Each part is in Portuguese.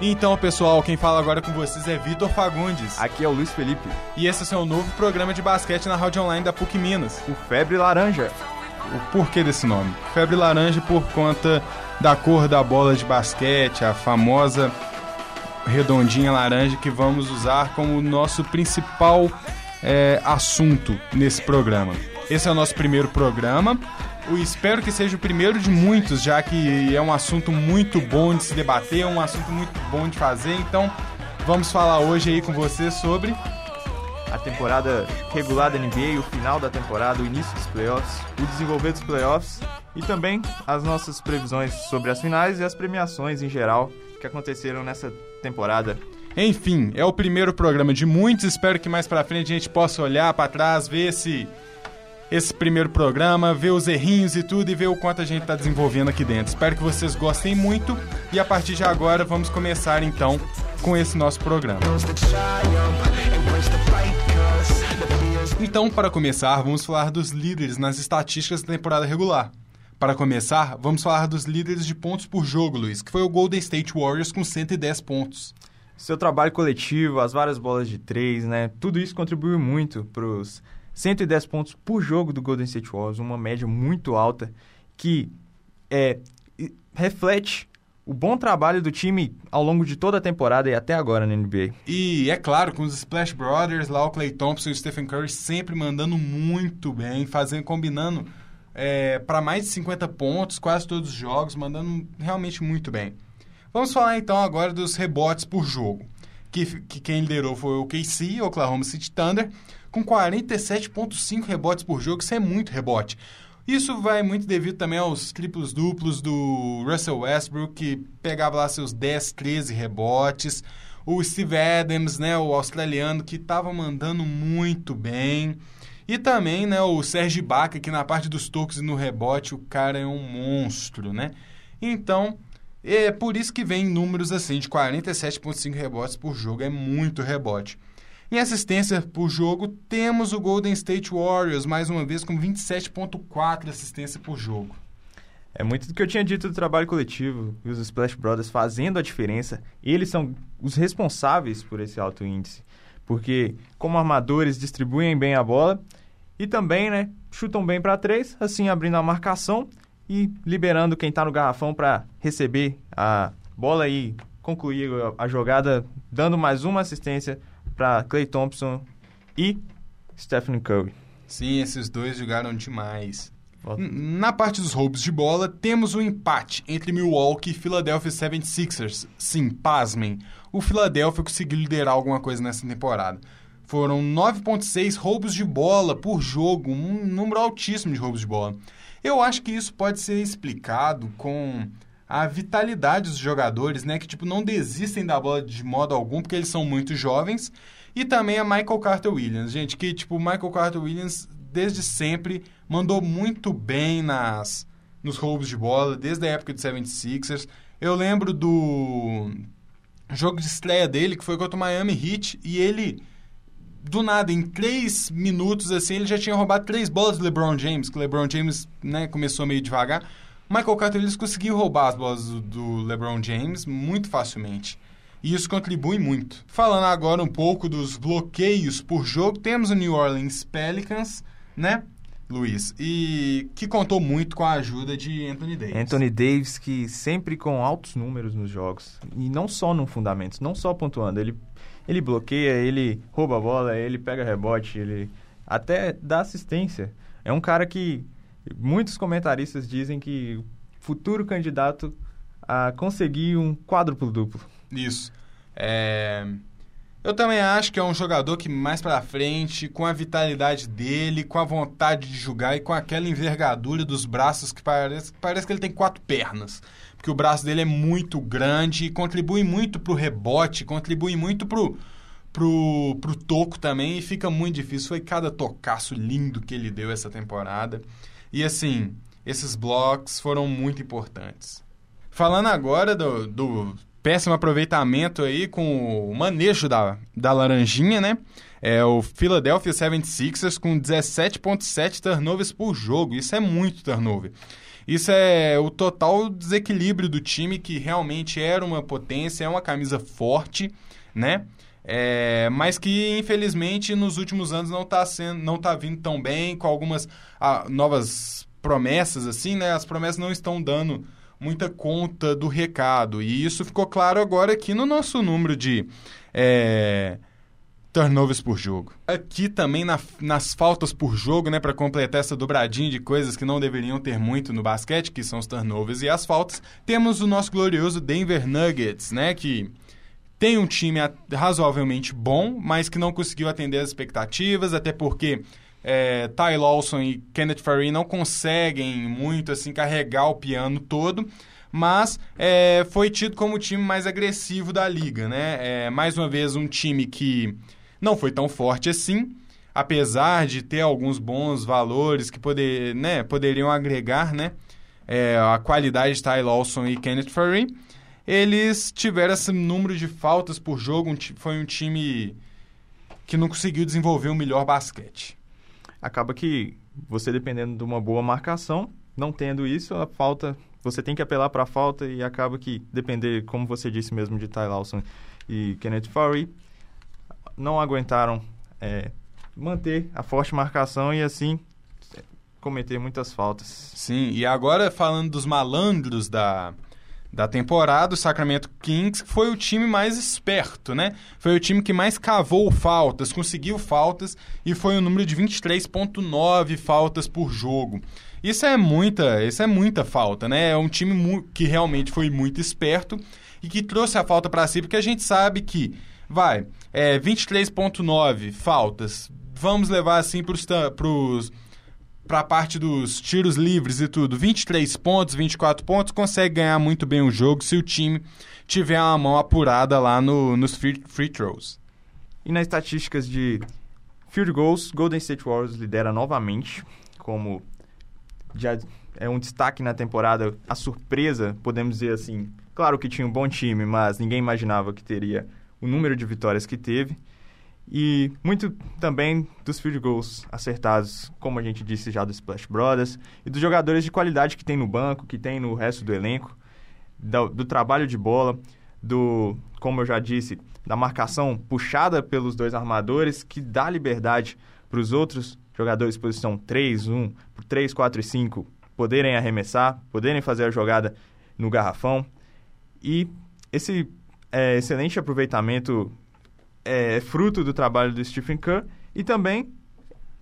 Então, pessoal, quem fala agora com vocês é Vitor Fagundes. Aqui é o Luiz Felipe. E esse é o seu novo programa de basquete na rádio online da PUC Minas. O Febre Laranja. O porquê desse nome? Febre Laranja por conta da cor da bola de basquete, a famosa redondinha laranja que vamos usar como nosso principal é, assunto nesse programa. Esse é o nosso primeiro programa. Eu espero que seja o primeiro de muitos, já que é um assunto muito bom de se debater, é um assunto muito bom de fazer. Então, vamos falar hoje aí com você sobre a temporada regular da NBA, o final da temporada, o início dos playoffs, o desenvolver dos playoffs e também as nossas previsões sobre as finais e as premiações em geral que aconteceram nessa temporada. Enfim, é o primeiro programa de muitos. Espero que mais para frente a gente possa olhar para trás, ver esse esse primeiro programa, ver os errinhos e tudo e ver o quanto a gente está desenvolvendo aqui dentro. Espero que vocês gostem muito e a partir de agora vamos começar então com esse nosso programa. Então, para começar, vamos falar dos líderes nas estatísticas da temporada regular. Para começar, vamos falar dos líderes de pontos por jogo, Luiz, que foi o Golden State Warriors com 110 pontos. Seu trabalho coletivo, as várias bolas de três, né? Tudo isso contribuiu muito para os 110 pontos por jogo do Golden State Warriors, uma média muito alta que é, reflete o bom trabalho do time ao longo de toda a temporada e até agora na NBA. E é claro, com os Splash Brothers, lá o Clay Thompson e o Stephen Curry sempre mandando muito bem, fazendo, combinando é, para mais de 50 pontos, quase todos os jogos, mandando realmente muito bem. Vamos falar então agora dos rebotes por jogo. Que, que quem liderou foi o KC, Oklahoma City Thunder, com 47,5 rebotes por jogo, isso é muito rebote. Isso vai muito devido também aos triplos duplos do Russell Westbrook, que pegava lá seus 10, 13 rebotes. O Steve Adams, né, o australiano, que estava mandando muito bem. E também, né, o Sérgio Baca, que na parte dos tocos e no rebote, o cara é um monstro, né? Então, é por isso que vem números assim, de 47,5 rebotes por jogo, é muito rebote. Em assistência por jogo, temos o Golden State Warriors, mais uma vez, com 27,4 assistência por jogo. É muito do que eu tinha dito do trabalho coletivo e os Splash Brothers fazendo a diferença. Eles são os responsáveis por esse alto índice, porque como armadores distribuem bem a bola e também, né, chutam bem para três, assim abrindo a marcação e liberando quem está no garrafão para receber a bola e concluir a jogada, dando mais uma assistência para Clay Thompson e Stephen Curry. Sim, esses dois jogaram demais. Na parte dos roubos de bola, temos um empate entre Milwaukee e Philadelphia 76ers. Sim, pasmem, o Philadelphia conseguiu liderar alguma coisa nessa temporada. Foram 9,6 roubos de bola por jogo, um número altíssimo de roubos de bola. Eu acho que isso pode ser explicado com a vitalidade dos jogadores, né? Que tipo não desistem da bola de modo algum porque eles são muito jovens. E também a Michael Carter Williams, gente, que tipo Michael Carter Williams desde sempre mandou muito bem nas nos roubos de bola, desde a época de 76ers. Eu lembro do jogo de estreia dele, que foi contra o Miami Heat, e ele do nada, em três minutos, assim, ele já tinha roubado três bolas do LeBron James, que o LeBron James, né, começou meio devagar. Michael Carter Williams conseguiu roubar as bolas do, do LeBron James muito facilmente. E isso contribui muito. Falando agora um pouco dos bloqueios por jogo, temos o New Orleans Pelicans, né, Luiz? E que contou muito com a ajuda de Anthony Davis. Anthony Davis, que sempre com altos números nos jogos. E não só no fundamento, não só pontuando. Ele ele bloqueia, ele rouba a bola, ele pega rebote, ele até dá assistência. É um cara que muitos comentaristas dizem que futuro candidato a conseguir um quádruplo duplo. Isso. É... Eu também acho que é um jogador que mais para frente, com a vitalidade dele, com a vontade de jogar e com aquela envergadura dos braços que parece, parece que ele tem quatro pernas porque o braço dele é muito grande e contribui muito para o rebote, contribui muito para pro, pro toco também e fica muito difícil. Foi cada tocaço lindo que ele deu essa temporada. E assim, esses blocos foram muito importantes. Falando agora do, do péssimo aproveitamento aí com o manejo da, da laranjinha, né? É o Philadelphia 76ers com 17.7 turnovers por jogo. Isso é muito turnover. Isso é o total desequilíbrio do time que realmente era uma potência, é uma camisa forte, né? É, mas que infelizmente nos últimos anos não está sendo, não tá vindo tão bem, com algumas ah, novas promessas assim, né? As promessas não estão dando muita conta do recado. E isso ficou claro agora aqui no nosso número de é, turnovers por jogo. Aqui também na, nas faltas por jogo, né, para completar essa dobradinha de coisas que não deveriam ter muito no basquete, que são os turnovers e as faltas, temos o nosso glorioso Denver Nuggets, né, que tem um time razoavelmente bom, mas que não conseguiu atender as expectativas, até porque é, Ty Lawson e Kenneth Farid não conseguem muito assim carregar o piano todo, mas é, foi tido como o time mais agressivo da liga, né? É, mais uma vez um time que não foi tão forte assim, apesar de ter alguns bons valores que poder, né, poderiam agregar, né? É, a qualidade de Ty Lawson e Kenneth Farid, eles tiveram esse número de faltas por jogo, um, foi um time que não conseguiu desenvolver o um melhor basquete acaba que você dependendo de uma boa marcação, não tendo isso, a falta, você tem que apelar para a falta e acaba que depender, como você disse mesmo, de Ty Lawson e Kenneth Furry, não aguentaram é, manter a forte marcação e assim cometer muitas faltas. Sim, e agora falando dos malandros da, da temporada, o Sacramento Kings foi o time mais esperto, né? Foi o time que mais cavou faltas, conseguiu faltas e foi o um número de 23.9 faltas por jogo. Isso é muita, isso é muita falta, né? É um time que realmente foi muito esperto e que trouxe a falta para si, porque a gente sabe que vai, é 23.9 faltas. Vamos levar assim para os para a parte dos tiros livres e tudo, 23 pontos, 24 pontos, consegue ganhar muito bem o jogo se o time tiver uma mão apurada lá no, nos free, free throws. E nas estatísticas de field goals, Golden State Warriors lidera novamente, como já é um destaque na temporada, a surpresa, podemos dizer assim. Claro que tinha um bom time, mas ninguém imaginava que teria o número de vitórias que teve. E muito também dos field goals acertados, como a gente disse já do Splash Brothers, e dos jogadores de qualidade que tem no banco, que tem no resto do elenco, do, do trabalho de bola, do, como eu já disse, da marcação puxada pelos dois armadores, que dá liberdade para os outros jogadores posição 3, 1, 3, 4 e 5 poderem arremessar, poderem fazer a jogada no garrafão. E esse é, excelente aproveitamento é fruto do trabalho do Stephen Kerr e também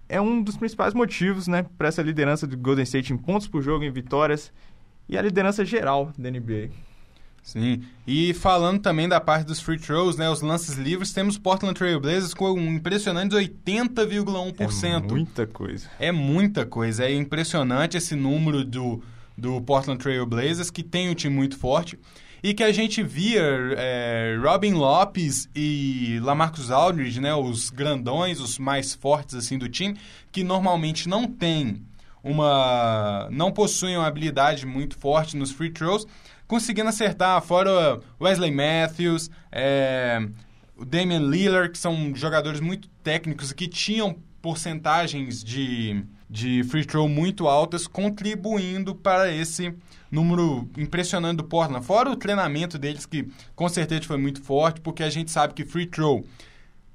é um dos principais motivos né, para essa liderança do Golden State em pontos por jogo, em vitórias e a liderança geral da NBA. Sim, e falando também da parte dos free throws, né, os lances livres, temos Portland Trail Blazers com um impressionante 80,1%. É muita coisa. É muita coisa, é impressionante esse número do, do Portland Trail Blazers, que tem um time muito forte e que a gente via é, Robin Lopes e Lamarcus Aldridge, né, os grandões, os mais fortes assim do time, que normalmente não têm uma não possuem uma habilidade muito forte nos free throws, conseguindo acertar fora Wesley Matthews, é, o Damian Lillard, que são jogadores muito técnicos que tinham porcentagens de, de free throw muito altas, contribuindo para esse número impressionante do Portland. Fora o treinamento deles, que com certeza foi muito forte, porque a gente sabe que free throw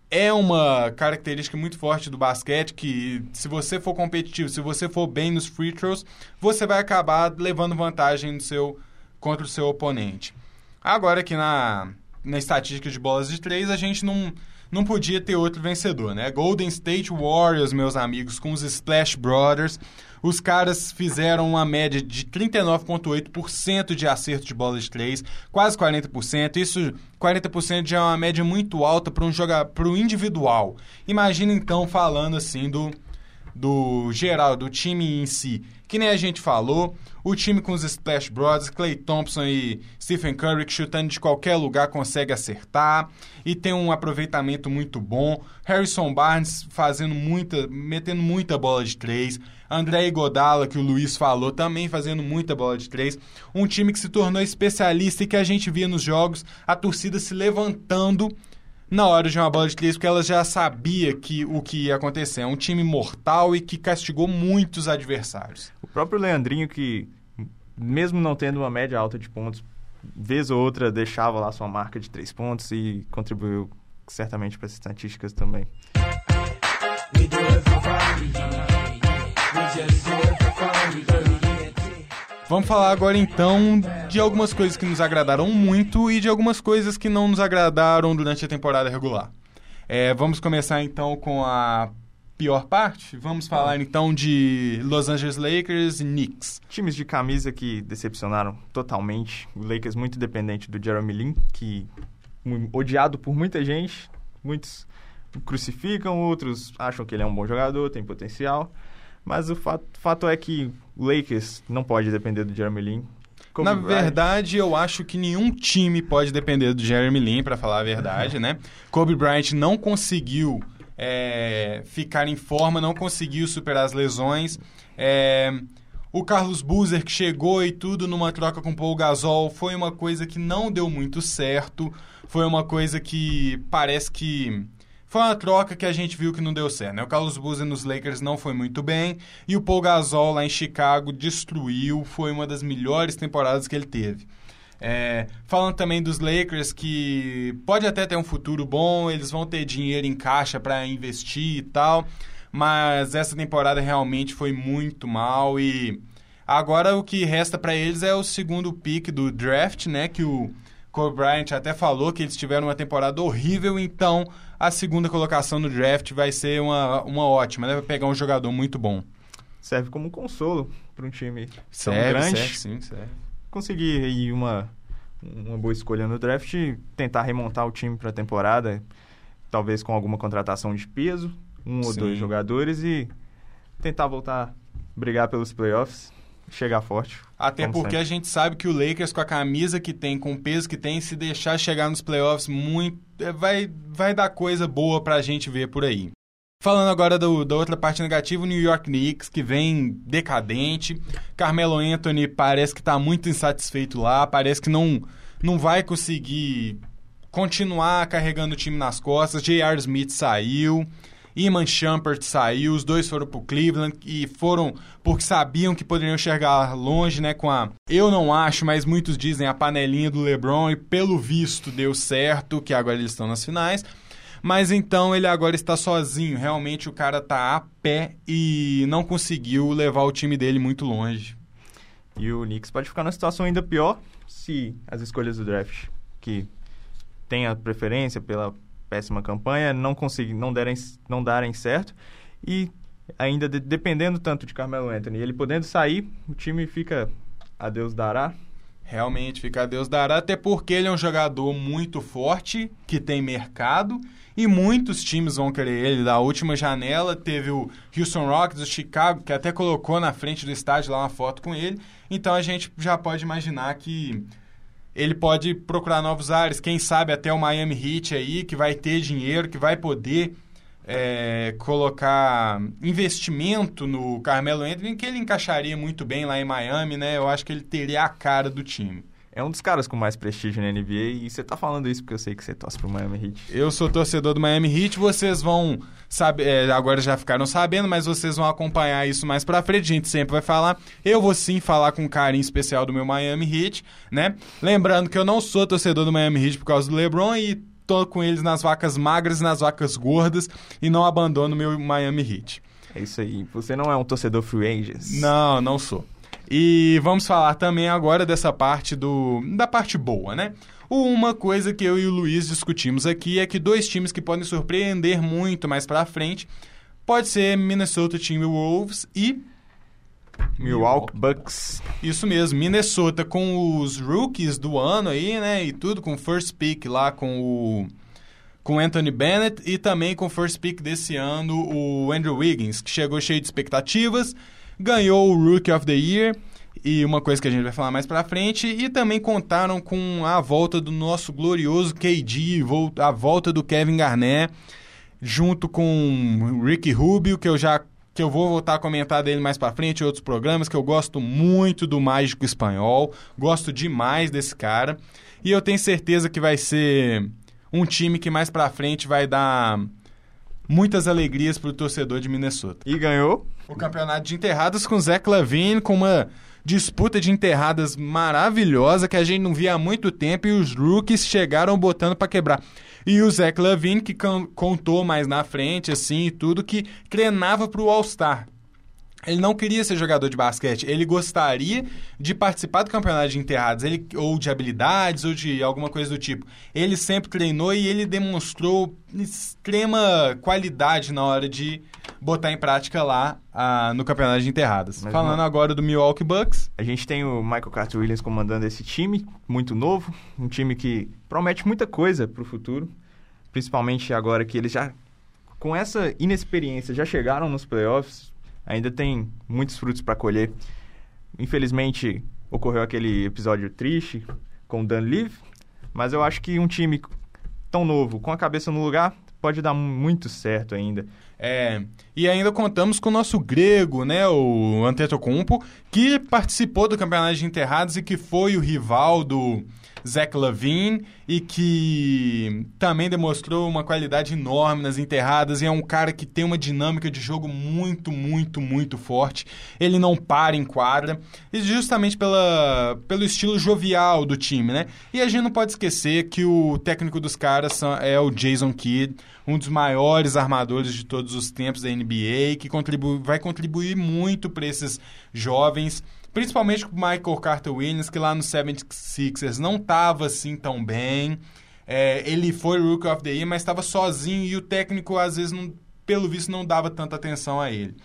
é uma característica muito forte do basquete, que se você for competitivo, se você for bem nos free throws, você vai acabar levando vantagem no seu, contra o seu oponente. Agora aqui na, na estatística de bolas de três, a gente não não podia ter outro vencedor, né? Golden State Warriors, meus amigos, com os Splash Brothers. Os caras fizeram uma média de 39,8% de acerto de bola de três, quase 40%. Isso, 40% já é uma média muito alta para um jogador, para o individual. Imagina então falando assim do do geral, do time em si, que nem a gente falou, o time com os Splash Brothers, Clay Thompson e Stephen Curry, que chutando de qualquer lugar consegue acertar e tem um aproveitamento muito bom. Harrison Barnes fazendo muita, metendo muita bola de três. André Godala, que o Luiz falou, também fazendo muita bola de três. Um time que se tornou especialista e que a gente via nos jogos a torcida se levantando na hora de uma bola de três, porque ela já sabia que o que ia acontecer. É um time mortal e que castigou muitos adversários. O próprio Leandrinho, que mesmo não tendo uma média alta de pontos, vez ou outra deixava lá sua marca de três pontos e contribuiu certamente para as estatísticas também. Vamos falar agora então de algumas coisas que nos agradaram muito e de algumas coisas que não nos agradaram durante a temporada regular. É, vamos começar então com a pior parte. Vamos falar então de Los Angeles Lakers e Knicks. Times de camisa que decepcionaram totalmente. O Lakers muito dependente do Jeremy Lin, que odiado por muita gente, muitos crucificam, outros acham que ele é um bom jogador, tem potencial. Mas o fato, fato é que o Lakers não pode depender do Jeremy Lin. Kobe Na Bryant. verdade, eu acho que nenhum time pode depender do Jeremy Lin, para falar a verdade, né? Kobe Bryant não conseguiu é, ficar em forma, não conseguiu superar as lesões. É, o Carlos Boozer, que chegou e tudo numa troca com o Paul Gasol, foi uma coisa que não deu muito certo. Foi uma coisa que parece que foi uma troca que a gente viu que não deu certo, né? O Carlos Boozer nos Lakers não foi muito bem e o Paul Gasol lá em Chicago destruiu, foi uma das melhores temporadas que ele teve. É, falando também dos Lakers, que pode até ter um futuro bom, eles vão ter dinheiro em caixa para investir e tal, mas essa temporada realmente foi muito mal e agora o que resta para eles é o segundo pick do draft, né? Que o Kobe Bryant até falou que eles tiveram uma temporada horrível, então a segunda colocação no draft vai ser uma, uma ótima, né? Vai pegar um jogador muito bom. Serve como consolo para um time serve, tão grande. Serve, sim, serve. Conseguir aí uma, uma boa escolha no draft tentar remontar o time para a temporada, talvez com alguma contratação de peso, um sim. ou dois jogadores e tentar voltar a brigar pelos playoffs chegar forte. Até porque sempre. a gente sabe que o Lakers, com a camisa que tem, com o peso que tem, se deixar chegar nos playoffs, muito, é, vai, vai dar coisa boa pra gente ver por aí. Falando agora do, da outra parte negativa, o New York Knicks, que vem decadente. Carmelo Anthony parece que está muito insatisfeito lá, parece que não, não vai conseguir continuar carregando o time nas costas. J.R. Smith saiu. Iman Shumpert saiu, os dois foram pro Cleveland e foram porque sabiam que poderiam chegar longe, né, com a eu não acho, mas muitos dizem a panelinha do LeBron e pelo visto deu certo, que agora eles estão nas finais. Mas então ele agora está sozinho, realmente o cara tá a pé e não conseguiu levar o time dele muito longe. E o Knicks pode ficar numa situação ainda pior se as escolhas do draft, que tem a preferência pela péssima campanha, não conseguir, não derem, não darem certo e ainda de, dependendo tanto de Carmelo Anthony, ele podendo sair, o time fica a Deus dará. Realmente fica a Deus dará, até porque ele é um jogador muito forte, que tem mercado e muitos times vão querer ele. Da última janela teve o Houston Rockets, o Chicago, que até colocou na frente do estádio lá uma foto com ele. Então a gente já pode imaginar que ele pode procurar novos ares, quem sabe até o Miami Heat aí, que vai ter dinheiro, que vai poder é, colocar investimento no Carmelo Anthony, que ele encaixaria muito bem lá em Miami, né? Eu acho que ele teria a cara do time é um dos caras com mais prestígio na NBA e você tá falando isso porque eu sei que você torce pro Miami Heat. Eu sou torcedor do Miami Heat, vocês vão saber, é, agora já ficaram sabendo, mas vocês vão acompanhar isso mais pra frente, a gente sempre vai falar. Eu vou sim falar com um carinho especial do meu Miami Heat, né? Lembrando que eu não sou torcedor do Miami Heat por causa do LeBron e tô com eles nas vacas magras e nas vacas gordas e não abandono o meu Miami Heat. É isso aí. Você não é um torcedor free agents? Não, não sou. E vamos falar também agora dessa parte do da parte boa, né? Uma coisa que eu e o Luiz discutimos aqui é que dois times que podem surpreender muito mais para frente pode ser Minnesota Timberwolves e Milwaukee Bucks. Isso mesmo, Minnesota com os rookies do ano aí, né? E tudo com first pick lá com o com Anthony Bennett e também com o first pick desse ano, o Andrew Wiggins, que chegou cheio de expectativas, ganhou o Rookie of the Year e uma coisa que a gente vai falar mais pra frente, e também contaram com a volta do nosso glorioso KD, a volta do Kevin Garnett, junto com Ricky Rubio, que eu já que eu vou voltar a comentar dele mais para frente em outros programas, que eu gosto muito do Mágico Espanhol, gosto demais desse cara, e eu tenho certeza que vai ser um time que mais para frente vai dar muitas alegrias pro torcedor de Minnesota. E ganhou o campeonato de enterradas com Zach Lavine, com uma disputa de enterradas maravilhosa que a gente não via há muito tempo e os rookies chegaram botando para quebrar. E o Zach Lavine, que contou mais na frente, assim, e tudo, que treinava pro All-Star. Ele não queria ser jogador de basquete, ele gostaria de participar do campeonato de enterrados, ele, ou de habilidades, ou de alguma coisa do tipo. Ele sempre treinou e ele demonstrou extrema qualidade na hora de botar em prática lá ah, no campeonato de enterradas. Mas Falando agora do Milwaukee Bucks. A gente tem o Michael Carter Williams comandando esse time, muito novo, um time que promete muita coisa para o futuro, principalmente agora que eles já, com essa inexperiência, já chegaram nos playoffs ainda tem muitos frutos para colher. Infelizmente, ocorreu aquele episódio triste com o Dan Leve, mas eu acho que um time tão novo, com a cabeça no lugar, pode dar muito certo ainda. É, e ainda contamos com o nosso grego, né, o Antetokounmpo, que participou do Campeonato de Enterrados e que foi o rival do Zach Lavine e que também demonstrou uma qualidade enorme nas enterradas e é um cara que tem uma dinâmica de jogo muito, muito, muito forte. Ele não para em quadra, e justamente pela, pelo estilo jovial do time, né? E a gente não pode esquecer que o técnico dos caras é o Jason Kidd, um dos maiores armadores de todos os tempos da NBA, que vai contribuir muito para esses jovens Principalmente com o Michael Carter Williams, que lá no 76ers não estava assim tão bem. É, ele foi Rookie of the Year, mas estava sozinho e o técnico, às vezes, não, pelo visto, não dava tanta atenção a ele.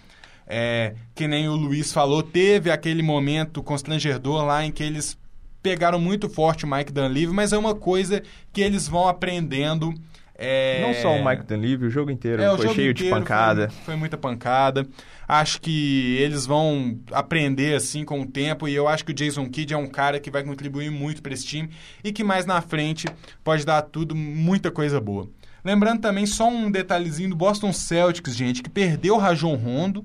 É, que nem o Luiz falou, teve aquele momento constrangedor lá em que eles pegaram muito forte o Mike Dunleavy, mas é uma coisa que eles vão aprendendo é... Não só o Mike Dunleavy, o jogo inteiro é, foi cheio inteiro de pancada. Foi, foi, muita pancada. Acho que eles vão aprender assim com o tempo e eu acho que o Jason Kidd é um cara que vai contribuir muito para esse time e que mais na frente pode dar tudo, muita coisa boa. Lembrando também só um detalhezinho do Boston Celtics, gente, que perdeu o Rajon Rondo,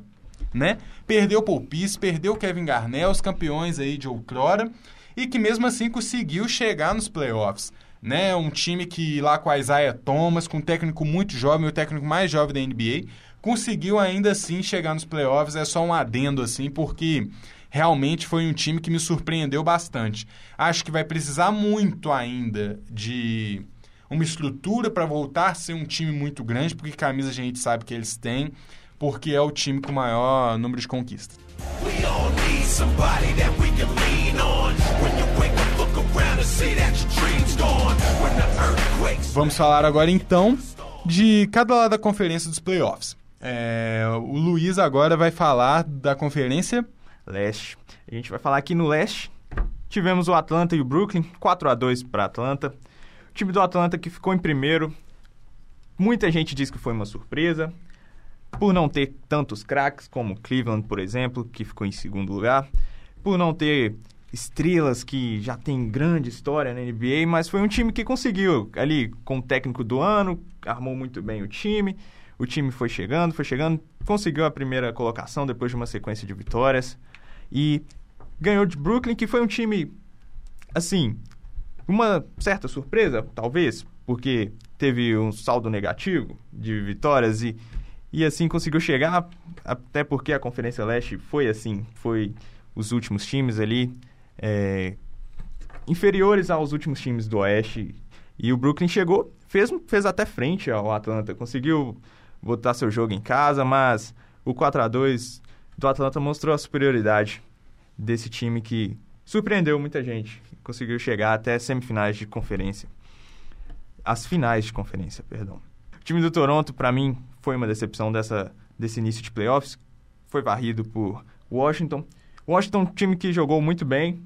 né? Perdeu o Paul Pierce, perdeu o Kevin Garnett, os campeões aí de outrora, e que mesmo assim conseguiu chegar nos playoffs né? Um time que lá com a Isaiah Thomas, com um técnico muito jovem, o técnico mais jovem da NBA, conseguiu ainda assim chegar nos playoffs. É só um adendo assim, porque realmente foi um time que me surpreendeu bastante. Acho que vai precisar muito ainda de uma estrutura para voltar a ser um time muito grande, porque camisa a gente sabe que eles têm, porque é o time com o maior número de conquistas. We Vamos falar agora então de cada lado da conferência dos playoffs. É, o Luiz agora vai falar da conferência leste. A gente vai falar aqui no leste. Tivemos o Atlanta e o Brooklyn, 4 a 2 para Atlanta. O time do Atlanta que ficou em primeiro. Muita gente diz que foi uma surpresa por não ter tantos craques como Cleveland, por exemplo, que ficou em segundo lugar, por não ter estrelas que já tem grande história na NBA, mas foi um time que conseguiu ali com o técnico do ano, armou muito bem o time, o time foi chegando, foi chegando, conseguiu a primeira colocação depois de uma sequência de vitórias. E ganhou de Brooklyn, que foi um time assim, uma certa surpresa, talvez, porque teve um saldo negativo de vitórias e e assim conseguiu chegar, até porque a Conferência Leste foi assim, foi os últimos times ali é, inferiores aos últimos times do Oeste. E o Brooklyn chegou, fez, fez até frente ao Atlanta, conseguiu botar seu jogo em casa, mas o 4 a 2 do Atlanta mostrou a superioridade desse time que surpreendeu muita gente, conseguiu chegar até semifinais de conferência. As finais de conferência, perdão. O time do Toronto, para mim, foi uma decepção dessa, desse início de playoffs. Foi varrido por Washington. Washington, time que jogou muito bem.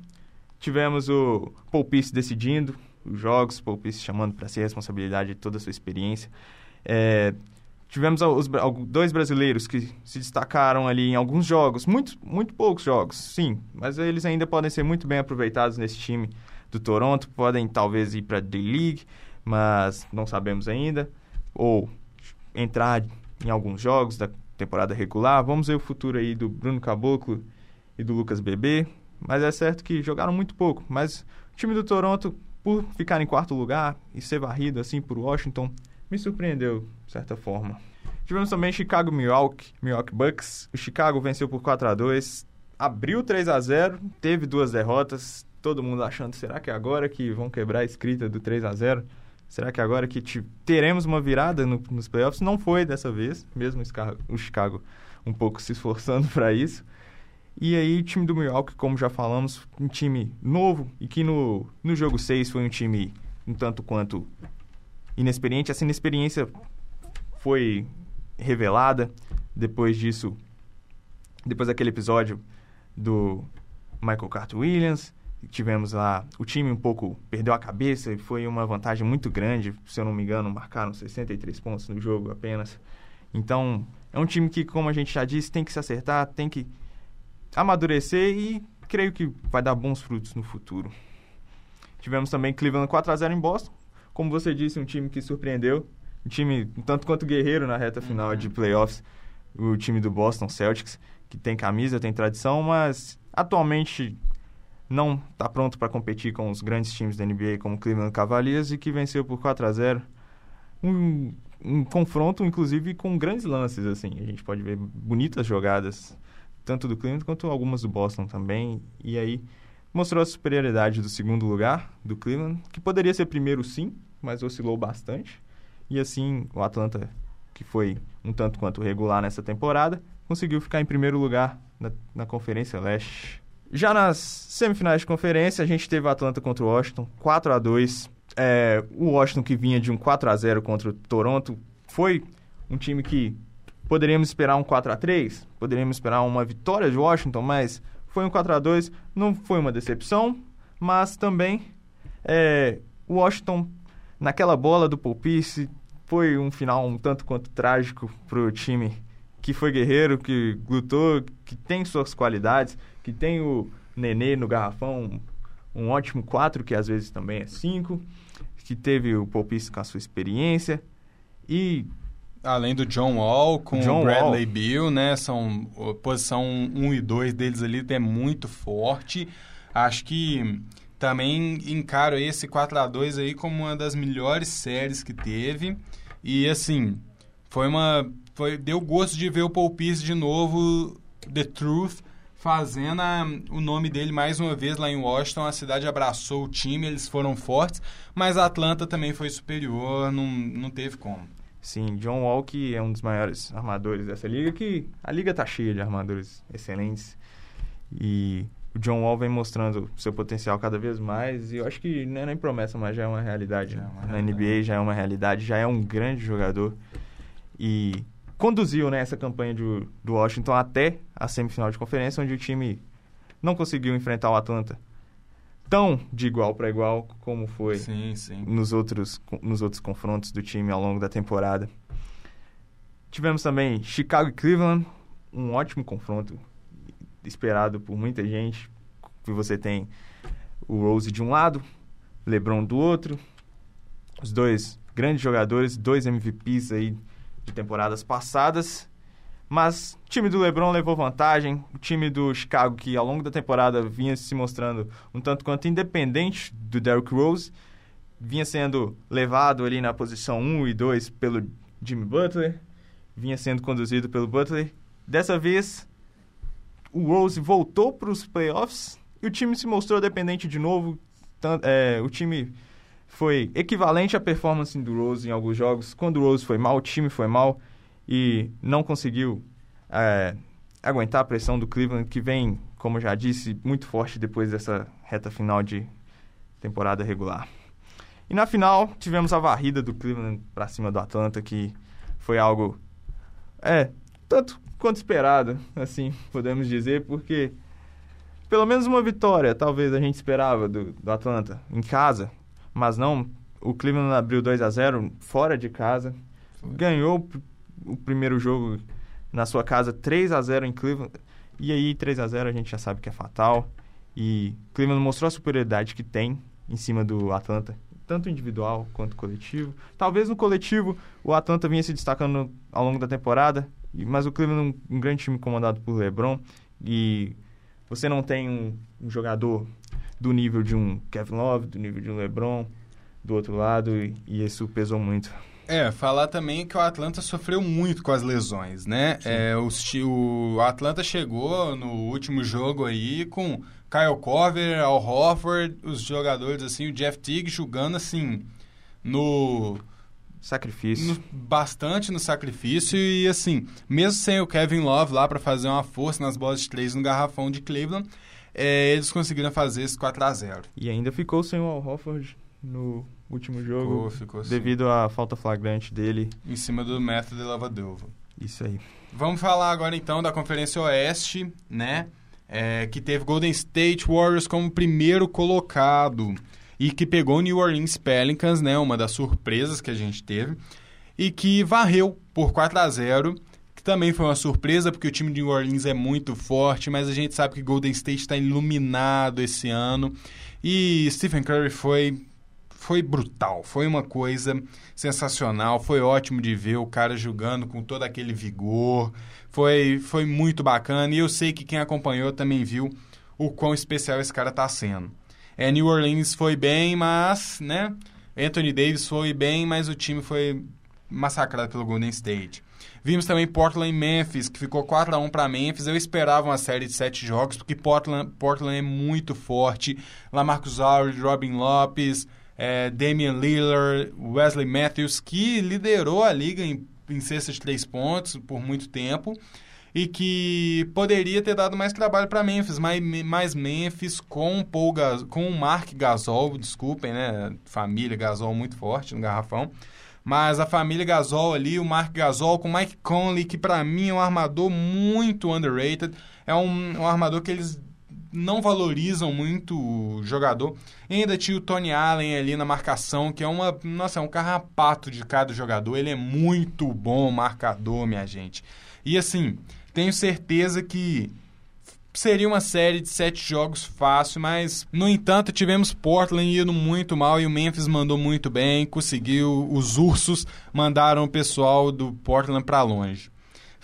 Tivemos o Paul Pierce decidindo os jogos, Paul chamando para si a responsabilidade de toda a sua experiência. É, tivemos os, dois brasileiros que se destacaram ali em alguns jogos, muito, muito poucos jogos, sim, mas eles ainda podem ser muito bem aproveitados nesse time do Toronto, podem talvez ir para a D-League, mas não sabemos ainda, ou entrar em alguns jogos da temporada regular. Vamos ver o futuro aí do Bruno Caboclo e do Lucas Bebê, mas é certo que jogaram muito pouco, mas o time do Toronto, por ficar em quarto lugar e ser varrido assim por Washington, me surpreendeu, de certa forma. Tivemos também Chicago Milwaukee, Milwaukee Bucks. O Chicago venceu por 4 a 2 abriu 3 a 0 teve duas derrotas. Todo mundo achando, será que é agora que vão quebrar a escrita do 3 a 0 Será que é agora que teremos uma virada no, nos playoffs? Não foi dessa vez, mesmo o Chicago um pouco se esforçando para isso. E aí, o time do Milwaukee, como já falamos, um time novo e que no, no jogo 6 foi um time um tanto quanto inexperiente. Essa inexperiência foi revelada depois disso, depois daquele episódio do Michael Carter Williams. Tivemos lá, o time um pouco perdeu a cabeça e foi uma vantagem muito grande. Se eu não me engano, marcaram 63 pontos no jogo apenas. Então, é um time que, como a gente já disse, tem que se acertar, tem que amadurecer e creio que vai dar bons frutos no futuro. Tivemos também Cleveland 4 a 0 em Boston. Como você disse, um time que surpreendeu. Um time tanto quanto guerreiro na reta final uhum. de playoffs. O time do Boston Celtics, que tem camisa, tem tradição, mas atualmente não está pronto para competir com os grandes times da NBA como Cleveland Cavaliers e que venceu por 4 a 0. Um, um confronto, inclusive, com grandes lances, assim. A gente pode ver bonitas jogadas, tanto do Cleveland quanto algumas do Boston também. E aí mostrou a superioridade do segundo lugar, do Cleveland, que poderia ser primeiro sim, mas oscilou bastante. E assim, o Atlanta, que foi um tanto quanto regular nessa temporada, conseguiu ficar em primeiro lugar na, na Conferência Leste. Já nas semifinais de conferência, a gente teve o Atlanta contra o Washington, 4 a 2 é, O Washington, que vinha de um 4 a 0 contra o Toronto, foi um time que poderíamos esperar um 4 a 3 poderíamos esperar uma vitória de Washington, mas foi um 4 a 2 Não foi uma decepção, mas também é, Washington, naquela bola do Paul Pierce, foi um final um tanto quanto trágico para o time que foi guerreiro, que lutou, que tem suas qualidades, que tem o Nenê no garrafão, um ótimo 4, que às vezes também é 5, que teve o Popis com a sua experiência, e... Além do John Wall com John o Bradley Wall. Bill, né? São, posição 1 e 2 deles ali é muito forte. Acho que também encaro esse 4 a 2 aí como uma das melhores séries que teve. E assim, foi uma foi, deu gosto de ver o Paul Pierce de novo, The Truth, fazendo a, o nome dele mais uma vez lá em Washington. A cidade abraçou o time, eles foram fortes, mas a Atlanta também foi superior, não, não teve como. Sim, John Wall, que é um dos maiores armadores dessa liga, que a liga tá cheia de armadores excelentes. E o John Wall vem mostrando seu potencial cada vez mais. E eu acho que não é nem promessa, mas já é uma realidade. É uma Na realidade. NBA já é uma realidade, já é um grande jogador. E conduziu né, essa campanha do, do Washington até a semifinal de conferência, onde o time não conseguiu enfrentar o Atlanta tão de igual para igual como foi sim, sim. Nos, outros, nos outros confrontos do time ao longo da temporada. Tivemos também Chicago e Cleveland, um ótimo confronto esperado por muita gente. Que você tem o Rose de um lado, LeBron do outro, os dois grandes jogadores, dois MVPs aí de temporadas passadas. Mas o time do LeBron levou vantagem. O time do Chicago, que ao longo da temporada vinha se mostrando um tanto quanto independente do Derrick Rose, vinha sendo levado ali na posição 1 e 2 pelo Jimmy Butler, vinha sendo conduzido pelo Butler. Dessa vez, o Rose voltou para os playoffs e o time se mostrou dependente de novo. É, o time foi equivalente à performance do Rose em alguns jogos. Quando o Rose foi mal, o time foi mal e não conseguiu é, aguentar a pressão do Cleveland, que vem, como já disse, muito forte depois dessa reta final de temporada regular. E na final, tivemos a varrida do Cleveland para cima do Atlanta, que foi algo, é, tanto quanto esperado, assim, podemos dizer, porque pelo menos uma vitória, talvez, a gente esperava do, do Atlanta em casa, Mas não, o Cleveland abriu 2 a 0 fora de casa. Ganhou o primeiro jogo na sua casa 3 a 0 em Cleveland. E aí 3 a 0 a gente já sabe que é fatal. E Cleveland mostrou a superioridade que tem em cima do Atlanta, tanto individual quanto coletivo. Talvez no coletivo o Atlanta vinha se destacando ao longo da temporada, mas o Cleveland um, um grande time comandado por LeBron e você não tem um, um, jogador do nível de um Kevin Love, do nível de um LeBron do outro lado e, e isso pesou muito. É, falar também que o Atlanta sofreu muito com as lesões, né? É, o, o Atlanta chegou no último jogo aí com Kyle Corver, Al Horford, os jogadores assim, o Jeff Teague jogando assim no sacrifício. No, bastante no sacrifício e assim, mesmo sem o Kevin Love lá para fazer uma força nas bolas de três no garrafão de Cleveland, é, eles conseguiram fazer esse 4 a 0. E ainda ficou sem o Al Horford no último jogo ficou, ficou devido à falta flagrante dele em cima do método de Lavadova. Isso aí. Vamos falar agora então da Conferência Oeste, né? É, que teve Golden State Warriors como primeiro colocado e que pegou New Orleans Pelicans, né? Uma das surpresas que a gente teve e que varreu por 4 a 0 que também foi uma surpresa porque o time de New Orleans é muito forte, mas a gente sabe que Golden State está iluminado esse ano e Stephen Curry foi foi brutal, foi uma coisa sensacional, foi ótimo de ver o cara jogando com todo aquele vigor, foi, foi muito bacana e eu sei que quem acompanhou também viu o quão especial esse cara está sendo. É, New Orleans foi bem, mas, né, Anthony Davis foi bem, mas o time foi massacrado pelo Golden State. Vimos também Portland e Memphis, que ficou 4 a 1 para Memphis. Eu esperava uma série de sete jogos, porque Portland, Portland é muito forte. Lamarcus Aldridge, Robin Lopes, é, Damian Lillard, Wesley Matthews, que liderou a liga em, em de três pontos por muito tempo e que poderia ter dado mais trabalho para Memphis, mais, mais Memphis com Paul Gas, com o Mark Gasol, desculpem, né? Família Gasol muito forte no garrafão. Mas a família Gasol ali, o Mark Gasol com o Mike Conley, que para mim é um armador muito underrated. É um, um armador que eles não valorizam muito o jogador. E ainda tinha o Tony Allen ali na marcação, que é uma, nossa, é um carrapato de cada jogador. Ele é muito bom marcador, minha gente. E assim, tenho certeza que seria uma série de sete jogos fácil, mas no entanto tivemos Portland indo muito mal e o Memphis mandou muito bem, conseguiu. Os ursos mandaram o pessoal do Portland para longe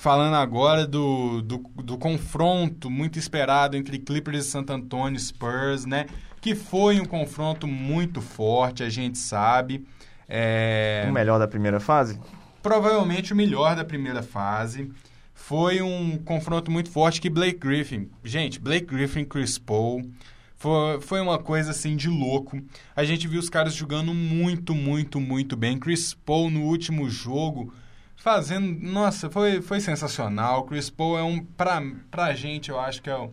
falando agora do, do, do, confronto muito esperado entre Clippers e Santo Antônio Spurs, né? Que foi um confronto muito forte, a gente sabe. É... O melhor da primeira fase? Provavelmente o melhor da primeira fase. Foi um confronto muito forte que Blake Griffin... Gente, Blake Griffin, Chris Paul... Foi, foi uma coisa assim de louco. A gente viu os caras jogando muito, muito, muito bem. Chris Paul no último jogo fazendo. Nossa, foi, foi sensacional. Chris Paul é um. Pra, pra gente, eu acho que é um.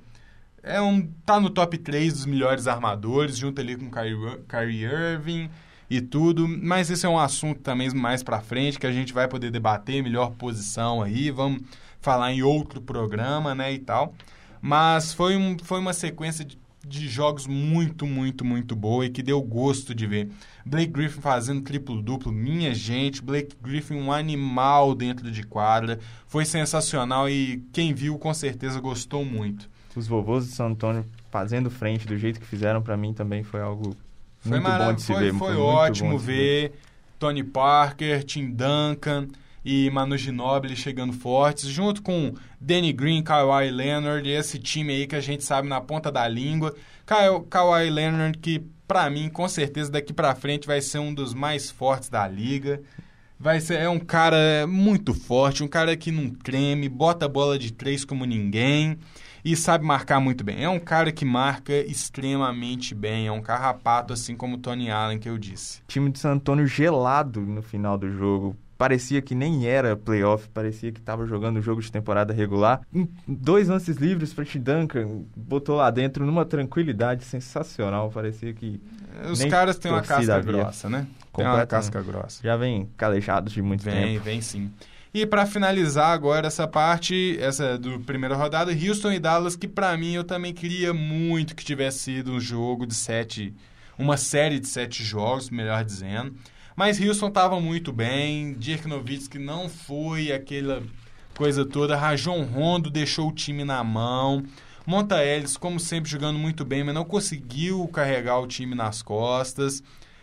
É um. Tá no top 3 dos melhores armadores, junto ali com Kyrie, Kyrie Irving e tudo. Mas esse é um assunto também mais pra frente que a gente vai poder debater melhor posição aí. Vamos falar em outro programa, né? E tal. Mas foi, um, foi uma sequência de de jogos muito, muito, muito boa e que deu gosto de ver. Blake Griffin fazendo triplo-duplo, minha gente, Blake Griffin um animal dentro de quadra, foi sensacional e quem viu com certeza gostou muito. Os vovôs de São Antônio fazendo frente do jeito que fizeram para mim também foi algo foi muito bom de se foi, ver. Foi, foi ótimo ver. ver Tony Parker, Tim Duncan e Manu Ginobili chegando fortes, junto com Danny Green, Kawhi Leonard, esse time aí que a gente sabe na ponta da língua. Kawhi Leonard que para mim, com certeza daqui para frente vai ser um dos mais fortes da liga. Vai ser é um cara muito forte, um cara que não treme, bota a bola de três como ninguém e sabe marcar muito bem. É um cara que marca extremamente bem, é um carrapato assim como o Tony Allen que eu disse. Time de San Antônio gelado no final do jogo parecia que nem era playoff, parecia que estava jogando jogo de temporada regular. Dois lances livres para Duncan, botou lá dentro numa tranquilidade sensacional, parecia que os caras têm uma casca havia. grossa, né? Tem uma casca grossa. Já vem calejados de muito vem, tempo. Vem, vem sim. E para finalizar agora essa parte, essa do primeira rodada, Houston e Dallas, que para mim eu também queria muito que tivesse sido um jogo de sete uma série de sete jogos, melhor dizendo. Mas Houston estava muito bem, Dirk Nowitzki não foi aquela coisa toda, Rajon Rondo deixou o time na mão, Monta Ellis, como sempre, jogando muito bem, mas não conseguiu carregar o time nas costas.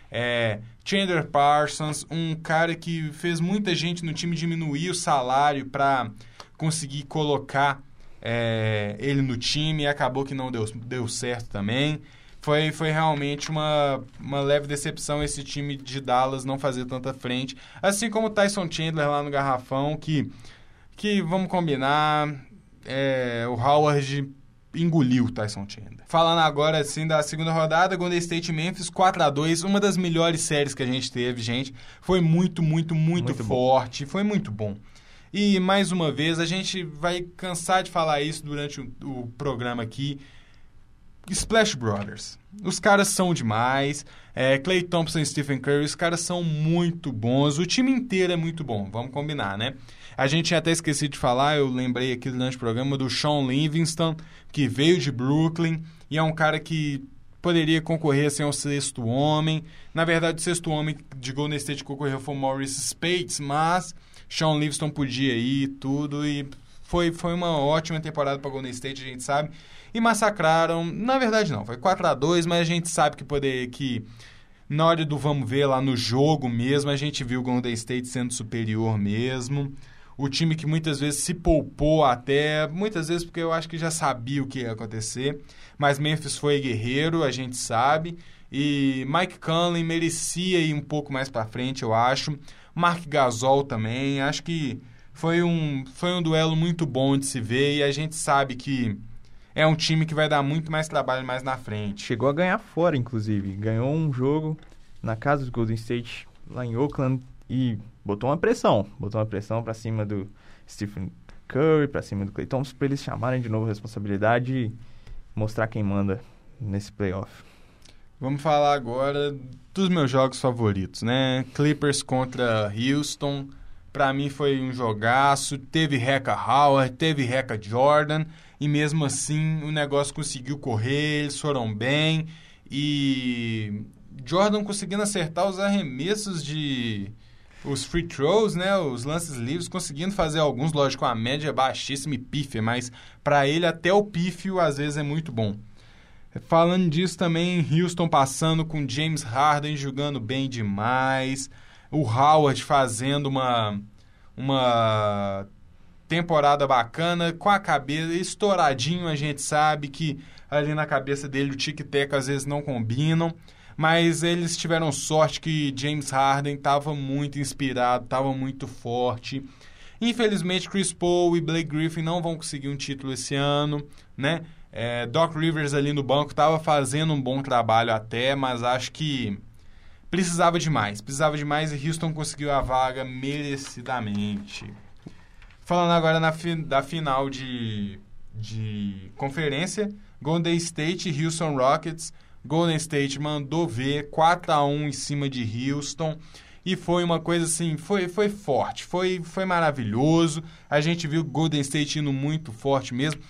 É, Chandler Parsons, um cara que fez muita gente no time diminuir o salário para conseguir colocar é, ele no time e acabou que não deu, deu certo também. Foi, foi realmente uma, uma leve decepção esse time de Dallas não fazer tanta frente. Assim como o Tyson Chandler lá no Garrafão, que, que vamos combinar, é, o Howard engoliu o Tyson Chandler. Falando agora, assim, da segunda rodada, Golden State Memphis 4 a 2 uma das melhores séries que a gente teve, gente. Foi muito, muito, muito, muito forte, bom. foi muito bom. E, mais uma vez, a gente vai cansar de falar isso durante o, o programa aqui. Splash Brothers. Os caras são demais. É, Clay Thompson e Stephen Curry, os caras são muito bons. O time inteiro é muito bom, vamos combinar, né? A gente tinha até esquecido de falar, eu lembrei aqui durante o programa do Sean Livingston, que veio de Brooklyn e é um cara que poderia concorrer assim, ao sexto homem. Na verdade, o sexto homem de Golden State concorreu foi Maurice Spates, mas Sean Livingston podia ir tudo e foi, foi uma ótima temporada para Golden State, a gente sabe. E massacraram, na verdade não, foi 4 a 2 mas a gente sabe que poder que na hora do vamos ver lá no jogo mesmo, a gente viu o Golden State sendo superior mesmo o time que muitas vezes se poupou até, muitas vezes porque eu acho que já sabia o que ia acontecer, mas Memphis foi guerreiro, a gente sabe, e Mike Conley merecia ir um pouco mais para frente, eu acho. Mark Gasol também, acho que foi um, foi um duelo muito bom de se ver e a gente sabe que é um time que vai dar muito mais trabalho mais na frente. Chegou a ganhar fora, inclusive. Ganhou um jogo na casa do Golden State, lá em Oakland, e botou uma pressão, botou uma pressão para cima do Stephen Curry, para cima do Clay Thompson, para eles chamarem de novo a responsabilidade e mostrar quem manda nesse playoff. Vamos falar agora dos meus jogos favoritos, né? Clippers contra Houston. Para mim foi um jogaço. Teve Reca Howard, teve Reca Jordan. E mesmo assim o negócio conseguiu correr, eles foram bem. E Jordan conseguindo acertar os arremessos de, os free throws, né, os lances livres, conseguindo fazer alguns, lógico, a média é baixíssima e pífia, mas para ele até o pífio às vezes é muito bom. Falando disso também, Houston passando com James Harden jogando bem demais, o Howard fazendo uma uma temporada bacana, com a cabeça estouradinho, a gente sabe que ali na cabeça dele o tic-tac às vezes não combinam mas eles tiveram sorte que James Harden estava muito inspirado, estava muito forte. Infelizmente, Chris Paul e Blake Griffin não vão conseguir um título esse ano, né? É, Doc Rivers ali no banco estava fazendo um bom trabalho até, mas acho que precisava demais. Precisava demais e Houston conseguiu a vaga merecidamente. Falando agora na fi da final de, de conferência, Golden State e Houston Rockets Golden State mandou ver 4 a 1 em cima de Houston e foi uma coisa assim, foi, foi forte, foi, foi maravilhoso. A gente viu Golden State indo muito forte mesmo.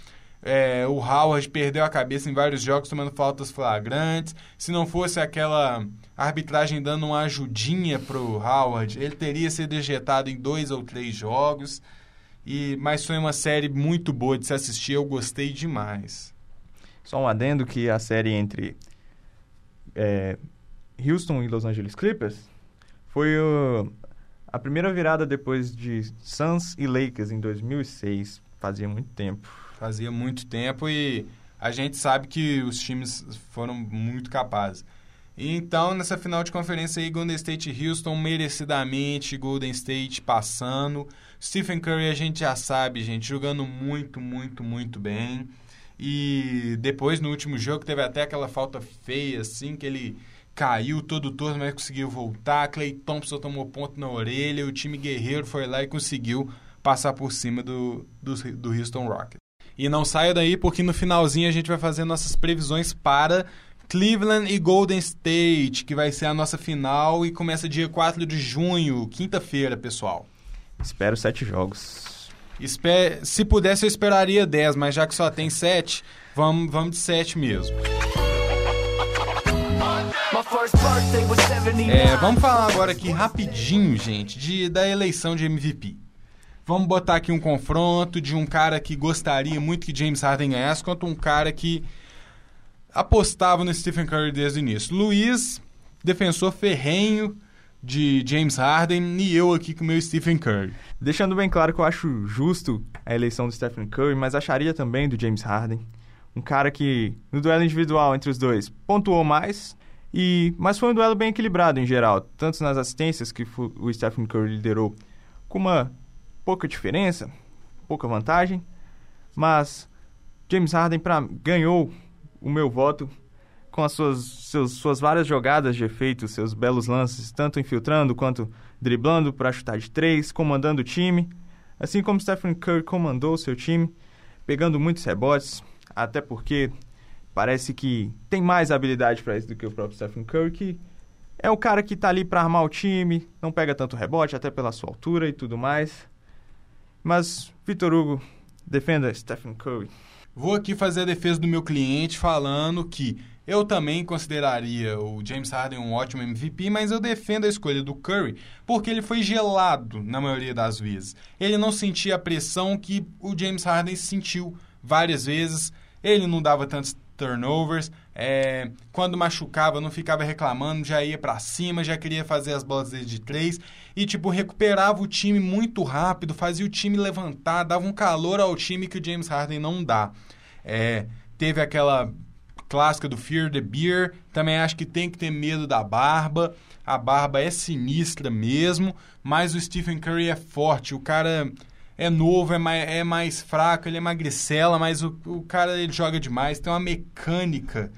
É, o Howard perdeu a cabeça em vários jogos, tomando faltas flagrantes. Se não fosse aquela arbitragem dando uma ajudinha pro Howard, ele teria sido ejetado em dois ou três jogos. E, mas foi uma série muito boa de se assistir, eu gostei demais. Só um adendo que a série entre é, Houston e Los Angeles Clippers foi o, a primeira virada depois de Suns e Lakers em 2006. Fazia muito tempo. Fazia muito tempo e a gente sabe que os times foram muito capazes. Então, nessa final de conferência aí, Golden State e Houston merecidamente, Golden State passando. Stephen Curry a gente já sabe, gente, jogando muito, muito, muito bem. E depois, no último jogo, teve até aquela falta feia, assim, que ele caiu todo torto, mas conseguiu voltar. Clay Thompson tomou ponto na orelha. O time guerreiro foi lá e conseguiu passar por cima do, do, do Houston Rockets. E não saia daí, porque no finalzinho a gente vai fazer nossas previsões para Cleveland e Golden State, que vai ser a nossa final e começa dia 4 de junho, quinta-feira, pessoal. Espero sete jogos. Espe se pudesse, eu esperaria 10, mas já que só tem 7, vamos, vamos de 7 mesmo. É, vamos falar agora aqui rapidinho, gente, de, da eleição de MVP. Vamos botar aqui um confronto de um cara que gostaria muito que James Harden ganhasse contra um cara que apostava no Stephen Curry desde o início. Luiz, defensor ferrenho de James Harden e eu aqui com o meu Stephen Curry. Deixando bem claro que eu acho justo a eleição do Stephen Curry, mas acharia também do James Harden. Um cara que, no duelo individual entre os dois, pontuou mais, e mas foi um duelo bem equilibrado em geral, tanto nas assistências que o Stephen Curry liderou, com uma pouca diferença, pouca vantagem, mas James Harden pra, ganhou o meu voto com as suas, seus, suas várias jogadas de efeito, seus belos lances, tanto infiltrando quanto driblando para chutar de três, comandando o time, assim como Stephen Curry comandou seu time, pegando muitos rebotes, até porque parece que tem mais habilidade para isso do que o próprio Stephen Curry, que é o cara que está ali para armar o time, não pega tanto rebote, até pela sua altura e tudo mais. Mas, Vitor Hugo, defenda Stephen Curry. Vou aqui fazer a defesa do meu cliente falando que eu também consideraria o James Harden um ótimo MVP, mas eu defendo a escolha do Curry porque ele foi gelado na maioria das vezes. Ele não sentia a pressão que o James Harden sentiu várias vezes. Ele não dava tantos turnovers. É, quando machucava, não ficava reclamando, já ia para cima, já queria fazer as bolas de três e tipo recuperava o time muito rápido, fazia o time levantar, dava um calor ao time que o James Harden não dá. É, teve aquela clássica do Fear the Beer. Também acho que tem que ter medo da barba. A barba é sinistra mesmo, mas o Stephen Curry é forte. O cara é novo, é mais, é mais fraco, ele é magricela, mas o, o cara ele joga demais. Tem uma mecânica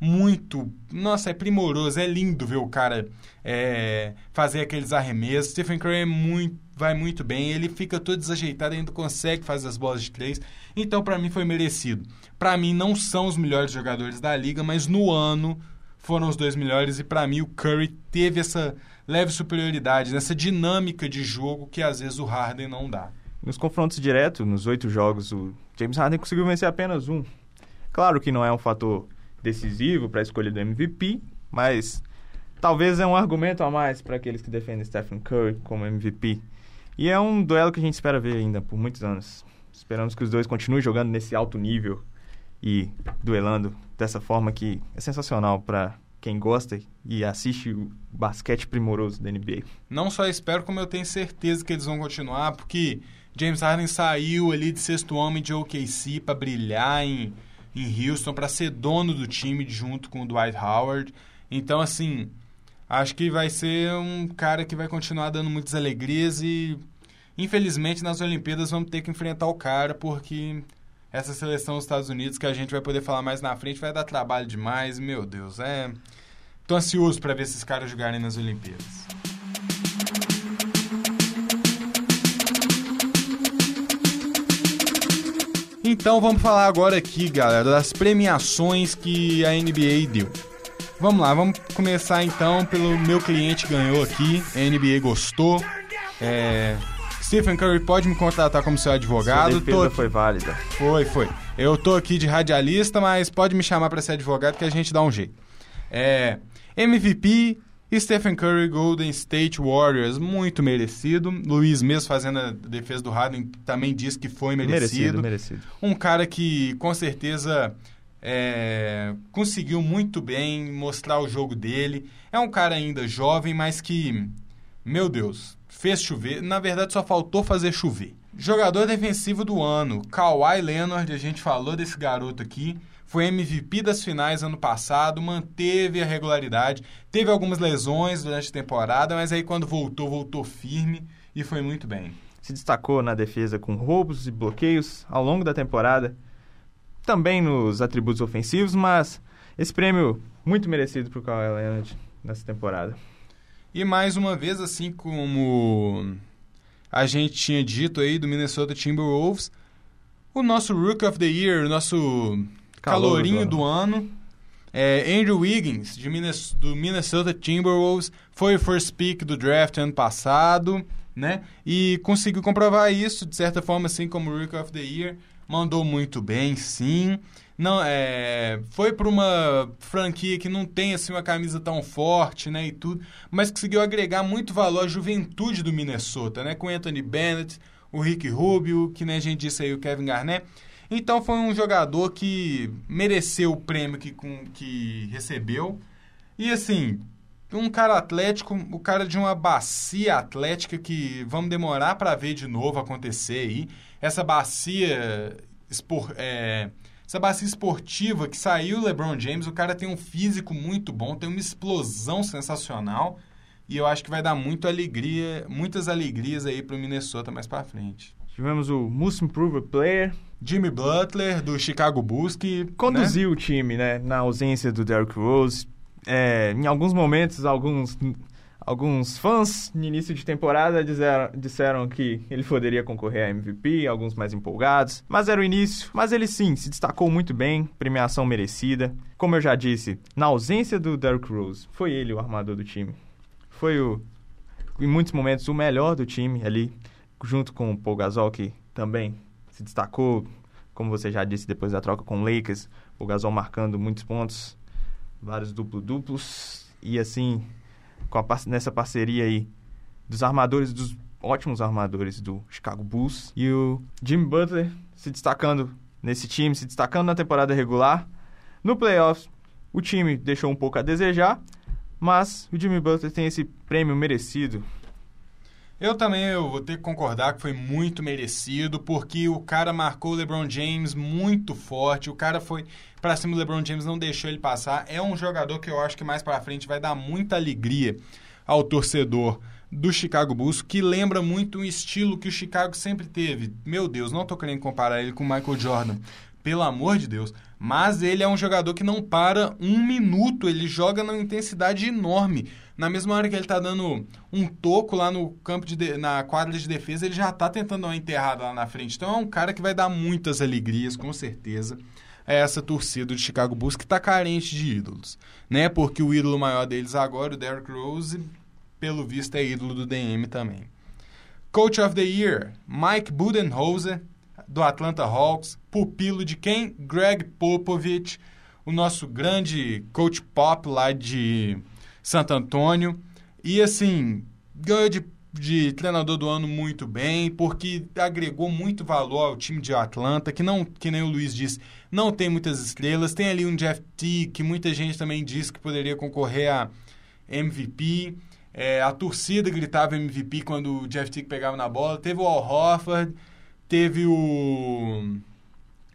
muito. Nossa, é primoroso, é lindo ver o cara é, fazer aqueles arremessos. Stephen Curry é muito, vai muito bem, ele fica todo desajeitado, ainda consegue fazer as bolas de três. Então, para mim, foi merecido. Para mim, não são os melhores jogadores da liga, mas no ano foram os dois melhores e para mim o Curry teve essa leve superioridade, nessa dinâmica de jogo que às vezes o Harden não dá. Nos confrontos diretos, nos oito jogos, o James Harden conseguiu vencer apenas um. Claro que não é um fator decisivo para a escolha do MVP, mas talvez é um argumento a mais para aqueles que defendem Stephen Curry como MVP. E é um duelo que a gente espera ver ainda por muitos anos. Esperamos que os dois continuem jogando nesse alto nível e duelando dessa forma que é sensacional para quem gosta e assiste o basquete primoroso da NBA. Não só espero, como eu tenho certeza que eles vão continuar, porque James Harden saiu ali de sexto homem de OKC para brilhar em, em Houston, para ser dono do time junto com o Dwight Howard. Então, assim, acho que vai ser um cara que vai continuar dando muitas alegrias e Infelizmente, nas Olimpíadas vamos ter que enfrentar o cara, porque essa seleção dos Estados Unidos, que a gente vai poder falar mais na frente, vai dar trabalho demais. Meu Deus, é. Tô ansioso para ver esses caras jogarem nas Olimpíadas. Então vamos falar agora aqui, galera, das premiações que a NBA deu. Vamos lá, vamos começar então pelo meu cliente ganhou aqui, a NBA gostou. É, Stephen Curry pode me contratar como seu advogado. Sua defesa foi válida. Foi, foi. Eu tô aqui de radialista, mas pode me chamar para ser advogado que a gente dá um jeito. É, MVP, Stephen Curry, Golden State Warriors, muito merecido. Luiz, mesmo fazendo a defesa do Harden, também disse que foi merecido. Merecido, merecido. Um cara que, com certeza, é, conseguiu muito bem mostrar o jogo dele. É um cara ainda jovem, mas que, meu Deus, fez chover. Na verdade, só faltou fazer chover. Jogador defensivo do ano, Kawhi Leonard, a gente falou desse garoto aqui. Foi MVP das finais ano passado, manteve a regularidade, teve algumas lesões durante a temporada, mas aí quando voltou, voltou firme e foi muito bem. Se destacou na defesa com roubos e bloqueios ao longo da temporada, também nos atributos ofensivos, mas esse prêmio muito merecido para o Kawhi Leonard nessa temporada. E mais uma vez, assim como a gente tinha dito aí do Minnesota Timberwolves, o nosso Rook of the Year, o nosso calorinho do ano, é Andrew Wiggins, de Minnesota, do Minnesota Timberwolves, foi o first pick do draft ano passado, né? E conseguiu comprovar isso, de certa forma, assim como Rook of the Year. Mandou muito bem, sim. não é, foi para uma franquia que não tem assim uma camisa tão forte, né, e tudo, mas conseguiu agregar muito valor à juventude do Minnesota, né, com Anthony Bennett, o Rick Rubio, que nem a gente disse aí o Kevin Garnett. Então foi um jogador que mereceu o prêmio que, com, que recebeu. E assim, um cara atlético, o cara de uma bacia atlética que vamos demorar para ver de novo acontecer aí. Essa bacia espor, é, essa bacia esportiva que saiu o LeBron James, o cara tem um físico muito bom, tem uma explosão sensacional e eu acho que vai dar muito alegria, muitas alegrias aí para o Minnesota mais para frente. Tivemos o Most Improved Player, Jimmy Butler do Chicago Bulls que conduziu né? o time, né, na ausência do Derrick Rose. É, em alguns momentos, alguns Alguns fãs, no início de temporada, disseram, disseram que ele poderia concorrer a MVP, alguns mais empolgados. Mas era o início. Mas ele sim se destacou muito bem, premiação merecida. Como eu já disse, na ausência do Derrick Rose, foi ele o armador do time. Foi o, em muitos momentos, o melhor do time ali, junto com o Paul Gasol, que também se destacou, como você já disse, depois da troca com o Lakers. O Gasol marcando muitos pontos, vários duplo-duplos. E assim, a, nessa parceria aí dos armadores, dos ótimos armadores do Chicago Bulls. E o Jimmy Butler se destacando nesse time, se destacando na temporada regular. No playoffs, o time deixou um pouco a desejar, mas o Jimmy Butler tem esse prêmio merecido eu também eu vou ter que concordar que foi muito merecido, porque o cara marcou o LeBron James muito forte, o cara foi para cima do LeBron James, não deixou ele passar. É um jogador que eu acho que mais para frente vai dar muita alegria ao torcedor do Chicago Bulls, que lembra muito o estilo que o Chicago sempre teve. Meu Deus, não tô querendo comparar ele com o Michael Jordan, pelo amor de Deus. Mas ele é um jogador que não para um minuto, ele joga numa intensidade enorme. Na mesma hora que ele tá dando um toco lá no campo de, de na quadra de defesa, ele já tá tentando dar uma enterrada lá na frente. Então é um cara que vai dar muitas alegrias, com certeza, a essa torcida de Chicago Bulls que tá carente de ídolos, né? Porque o ídolo maior deles agora, o Derrick Rose, pelo visto é ídolo do DM também. Coach of the Year, Mike Budenholzer, do Atlanta Hawks, pupilo de quem? Greg Popovich, o nosso grande coach pop lá de Santo Antônio. E assim, ganhou de, de treinador do ano muito bem, porque agregou muito valor ao time de Atlanta, que não, que nem o Luiz disse, não tem muitas estrelas. Tem ali um Jeff T, que muita gente também disse que poderia concorrer a MVP. É, a torcida gritava MVP quando o Jeff Tick pegava na bola. Teve o Al Horford, Teve o.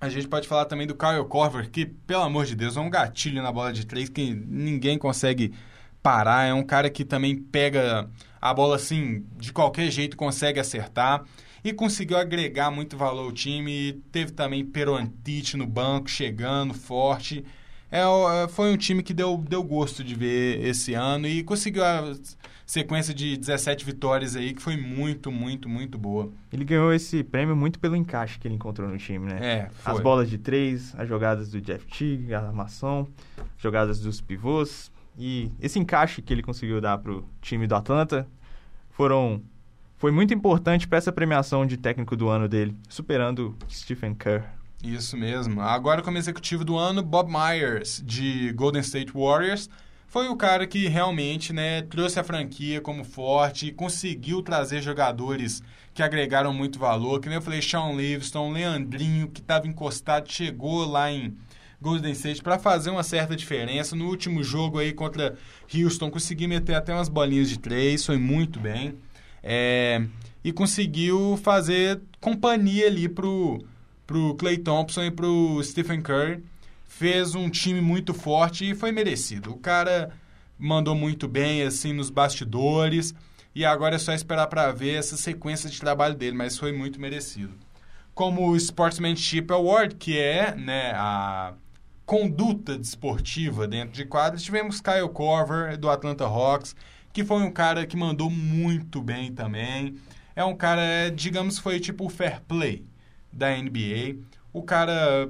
A gente pode falar também do Kyle Korver, que, pelo amor de Deus, é um gatilho na bola de três que ninguém consegue parar. É um cara que também pega a bola assim, de qualquer jeito, consegue acertar. E conseguiu agregar muito valor ao time. Teve também Perontite no banco, chegando forte. É, foi um time que deu, deu gosto de ver esse ano e conseguiu sequência de 17 vitórias aí, que foi muito, muito, muito boa. Ele ganhou esse prêmio muito pelo encaixe que ele encontrou no time, né? É, foi. As bolas de três, as jogadas do Jeff Teague, a armação, jogadas dos pivôs. E esse encaixe que ele conseguiu dar pro time do Atlanta foram foi muito importante para essa premiação de técnico do ano dele, superando Stephen Kerr. Isso mesmo. Agora como executivo do ano, Bob Myers, de Golden State Warriors, foi o cara que realmente né, trouxe a franquia como forte e conseguiu trazer jogadores que agregaram muito valor. Que nem eu falei, Sean Livingston, Leandrinho, que estava encostado, chegou lá em Golden State para fazer uma certa diferença. No último jogo aí contra Houston, conseguiu meter até umas bolinhas de três, foi muito bem. É, e conseguiu fazer companhia ali pro, pro Clay Thompson e pro Stephen Curry fez um time muito forte e foi merecido. O cara mandou muito bem assim nos bastidores e agora é só esperar para ver essa sequência de trabalho dele, mas foi muito merecido. Como o Sportsmanship Award, que é né, a conduta desportiva dentro de quadros, tivemos Kyle Korver, do Atlanta Hawks, que foi um cara que mandou muito bem também. É um cara, digamos, foi tipo o fair play da NBA. O cara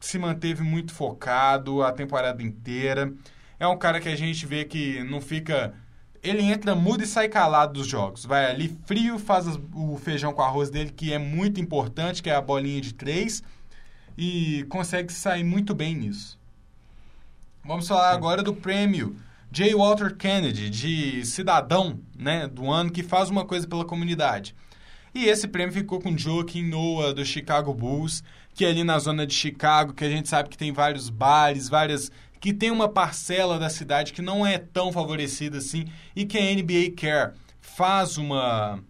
se manteve muito focado a temporada inteira. É um cara que a gente vê que não fica. Ele entra mudo e sai calado dos jogos. Vai ali frio, faz o feijão com arroz dele, que é muito importante, que é a bolinha de três. E consegue sair muito bem nisso. Vamos falar Sim. agora do prêmio J. Walter Kennedy, de cidadão né, do ano, que faz uma coisa pela comunidade. E esse prêmio ficou com Joaquim Noah, do Chicago Bulls, que é ali na zona de Chicago, que a gente sabe que tem vários bares, várias que tem uma parcela da cidade que não é tão favorecida assim e que a NBA Care faz uma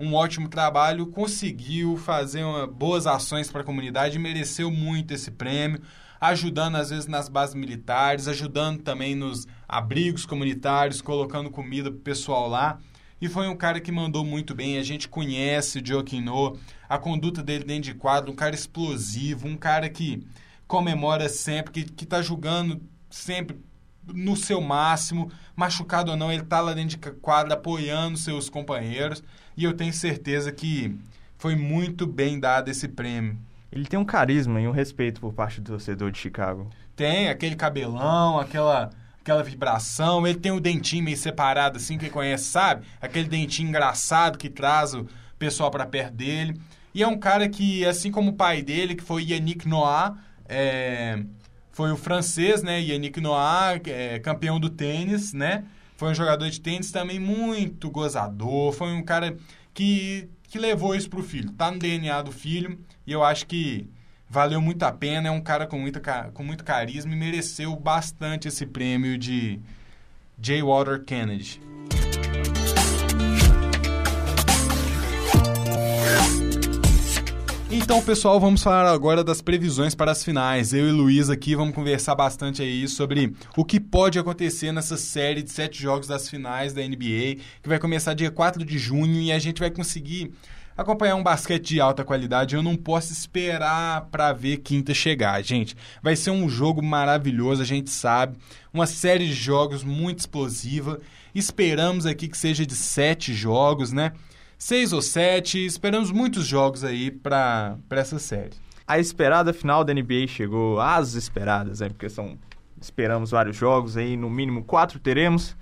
um ótimo trabalho, conseguiu fazer uma, boas ações para a comunidade, mereceu muito esse prêmio, ajudando às vezes nas bases militares, ajudando também nos abrigos comunitários, colocando comida para o pessoal lá. E foi um cara que mandou muito bem. A gente conhece o No, a conduta dele dentro de quadro, um cara explosivo, um cara que comemora sempre, que, que tá jogando sempre no seu máximo, machucado ou não, ele tá lá dentro de quadra apoiando seus companheiros. E eu tenho certeza que foi muito bem dado esse prêmio. Ele tem um carisma e um respeito por parte do torcedor de Chicago. Tem, aquele cabelão, aquela aquela vibração. Ele tem o dentinho meio separado, assim, quem conhece sabe. Aquele dentinho engraçado que traz o pessoal para perto dele. E é um cara que, assim como o pai dele, que foi Yannick Noah, é, foi o francês, né? Yannick Noah, é, campeão do tênis, né? Foi um jogador de tênis também muito gozador. Foi um cara que, que levou isso pro filho. Tá no DNA do filho. E eu acho que valeu muito a pena, é um cara com, muita, com muito carisma e mereceu bastante esse prêmio de J. Walter Kennedy. Então, pessoal, vamos falar agora das previsões para as finais. Eu e Luiz aqui vamos conversar bastante aí sobre o que pode acontecer nessa série de sete jogos das finais da NBA, que vai começar dia 4 de junho e a gente vai conseguir acompanhar um basquete de alta qualidade, eu não posso esperar para ver quinta chegar, gente. Vai ser um jogo maravilhoso, a gente sabe. Uma série de jogos muito explosiva. Esperamos aqui que seja de sete jogos, né? Seis ou sete. Esperamos muitos jogos aí para essa série. A esperada final da NBA chegou, as esperadas, né? Porque são. Esperamos vários jogos aí, no mínimo quatro teremos.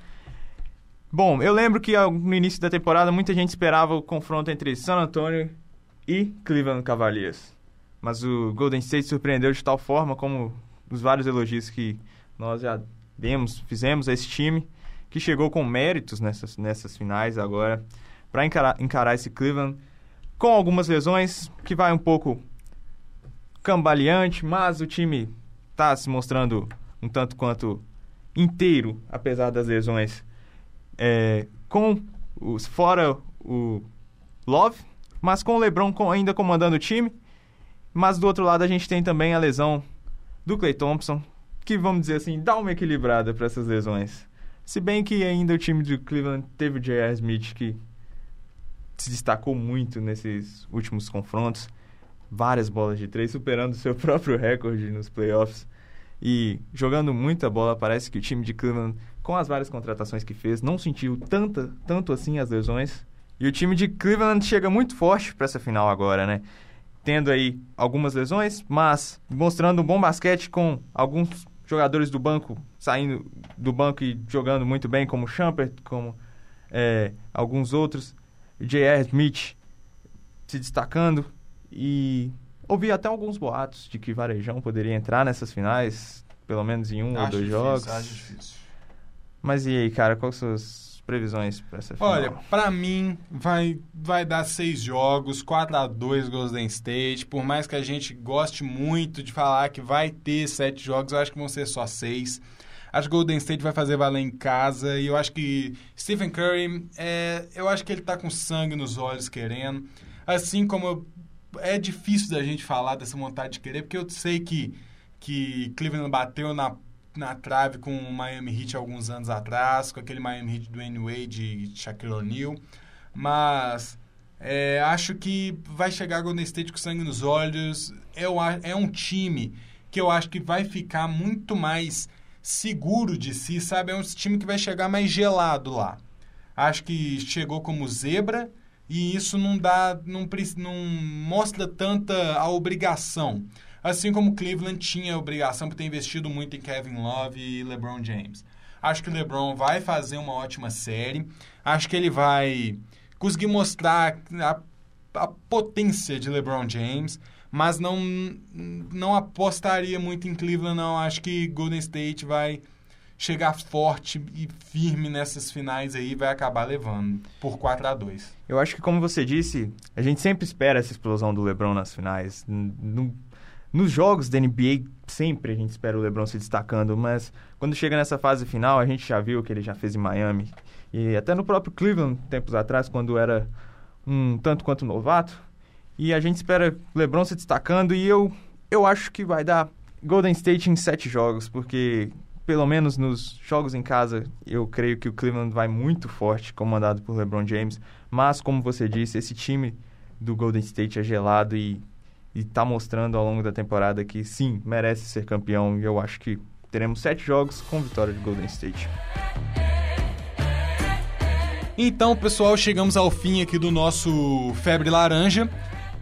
Bom, eu lembro que no início da temporada muita gente esperava o confronto entre San Antonio e Cleveland Cavaliers. Mas o Golden State surpreendeu de tal forma, como os vários elogios que nós já demos, fizemos a esse time, que chegou com méritos nessas, nessas finais agora, para encarar, encarar esse Cleveland, com algumas lesões, que vai um pouco cambaleante, mas o time está se mostrando um tanto quanto inteiro, apesar das lesões é, com os, fora o Love, mas com o LeBron ainda comandando o time. Mas do outro lado a gente tem também a lesão do Clay Thompson, que vamos dizer assim, dá uma equilibrada para essas lesões. Se bem que ainda o time do Cleveland teve o J.R. Smith que se destacou muito nesses últimos confrontos, várias bolas de três, superando seu próprio recorde nos playoffs e jogando muita bola. Parece que o time de Cleveland com as várias contratações que fez, não sentiu tanta, tanto assim as lesões. E o time de Cleveland chega muito forte para essa final agora, né? Tendo aí algumas lesões, mas mostrando um bom basquete com alguns jogadores do banco saindo do banco e jogando muito bem, como Shumpert, como é, alguns outros. J.R. Smith se destacando e ouvi até alguns boatos de que Varejão poderia entrar nessas finais, pelo menos em um acho ou dois difícil, jogos. Acho difícil. Mas e aí, cara, quais são as previsões para essa final? Olha, para mim vai, vai dar seis jogos, 4 a 2 Golden State. Por mais que a gente goste muito de falar que vai ter sete jogos, eu acho que vão ser só seis. Acho que Golden State vai fazer valer em casa e eu acho que Stephen Curry, é, eu acho que ele tá com sangue nos olhos querendo. Assim como eu, é difícil da gente falar dessa vontade de querer, porque eu sei que, que Cleveland bateu na na trave com o Miami Heat alguns anos atrás, com aquele Miami Heat do Wade e Shaquille O'Neal. Mas é, acho que vai chegar Golden State com sangue nos olhos. É, é um time que eu acho que vai ficar muito mais seguro de si, sabe? É um time que vai chegar mais gelado lá. Acho que chegou como zebra e isso não dá, não, não mostra tanta a obrigação. Assim como Cleveland tinha a obrigação por ter investido muito em Kevin Love e LeBron James. Acho que o LeBron vai fazer uma ótima série. Acho que ele vai conseguir mostrar a, a potência de LeBron James. Mas não, não apostaria muito em Cleveland, não. Acho que Golden State vai chegar forte e firme nessas finais aí vai acabar levando por 4 a 2 Eu acho que, como você disse, a gente sempre espera essa explosão do LeBron nas finais. No, nos jogos da NBA, sempre a gente espera o LeBron se destacando, mas quando chega nessa fase final, a gente já viu o que ele já fez em Miami. E até no próprio Cleveland, tempos atrás, quando era um tanto quanto novato. E a gente espera LeBron se destacando e eu, eu acho que vai dar Golden State em sete jogos, porque pelo menos nos jogos em casa, eu creio que o Cleveland vai muito forte, comandado por LeBron James. Mas, como você disse, esse time do Golden State é gelado e está mostrando ao longo da temporada que sim, merece ser campeão. E eu acho que teremos sete jogos com vitória de Golden State. Então, pessoal, chegamos ao fim aqui do nosso Febre Laranja.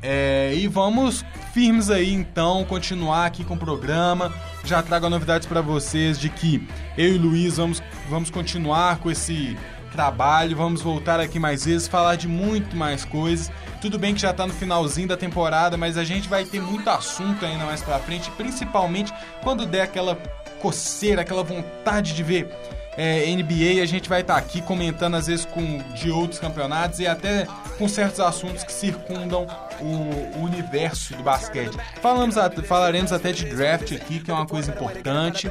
É, e vamos firmes aí, então, continuar aqui com o programa. Já trago novidades para vocês de que eu e o Luiz vamos, vamos continuar com esse trabalho, vamos voltar aqui mais vezes, falar de muito mais coisas. Tudo bem que já tá no finalzinho da temporada, mas a gente vai ter muito assunto ainda mais pra frente, principalmente quando der aquela coceira, aquela vontade de ver é, NBA, a gente vai estar tá aqui comentando às vezes com de outros campeonatos e até com certos assuntos que circundam o, universo do basquete. Falamos, falaremos até de draft aqui, que é uma coisa importante.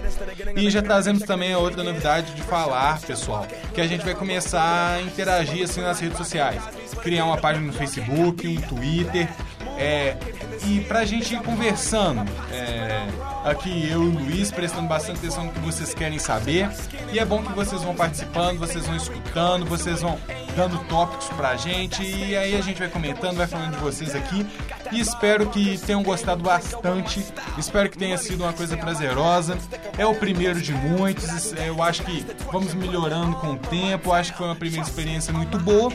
E já trazemos também a outra novidade de falar, pessoal, que a gente vai começar a interagir assim nas redes sociais. Criar uma página no Facebook, um Twitter, é, e pra gente ir conversando. É, aqui eu e o Luiz prestando bastante atenção no que vocês querem saber. E é bom que vocês vão participando, vocês vão escutando, vocês vão dando tópicos pra gente. E aí a gente vai comentando, vai falando de vocês aqui. E espero que tenham gostado bastante. Espero que tenha sido uma coisa prazerosa. É o primeiro de muitos. Eu acho que vamos melhorando com o tempo. Acho que foi uma primeira experiência muito boa.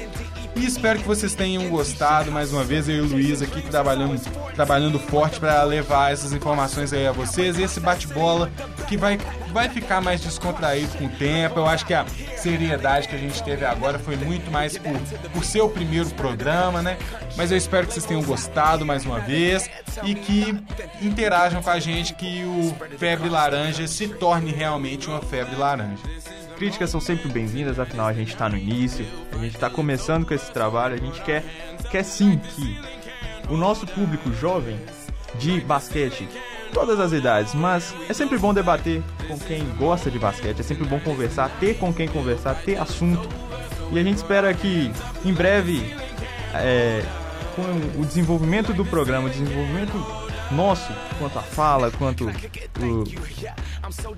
E espero que vocês tenham gostado mais uma vez. Eu e o Luiz aqui trabalhando, trabalhando forte para levar essas informações aí a vocês. Esse bate-bola que vai, vai ficar mais descontraído com o tempo. Eu acho que a seriedade que a gente teve agora foi muito mais por, por ser o primeiro programa, né? Mas eu espero que vocês tenham gostado mais uma vez e que interajam com a gente que o Febre Laranja se torne realmente uma febre laranja críticas são sempre bem-vindas, afinal a gente está no início, a gente está começando com esse trabalho, a gente quer, quer sim que o nosso público jovem de basquete, todas as idades, mas é sempre bom debater com quem gosta de basquete, é sempre bom conversar, ter com quem conversar, ter assunto. E a gente espera que em breve, é, com o desenvolvimento do programa, o desenvolvimento nosso, quanto a fala, quanto o,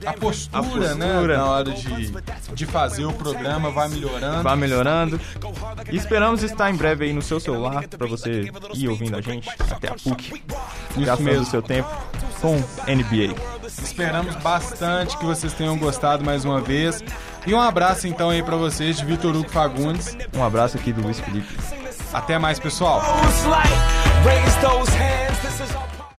a, postura, a postura, né? Na hora de, de fazer o programa vai melhorando. Vai melhorando. E esperamos estar em breve aí no seu celular para você ir ouvindo a gente até a PUC. Isso mesmo. seu tempo com NBA. Esperamos bastante que vocês tenham gostado mais uma vez. E um abraço então aí para vocês de Vitor Hugo Fagundes. Um abraço aqui do Luiz Felipe. Até mais, pessoal.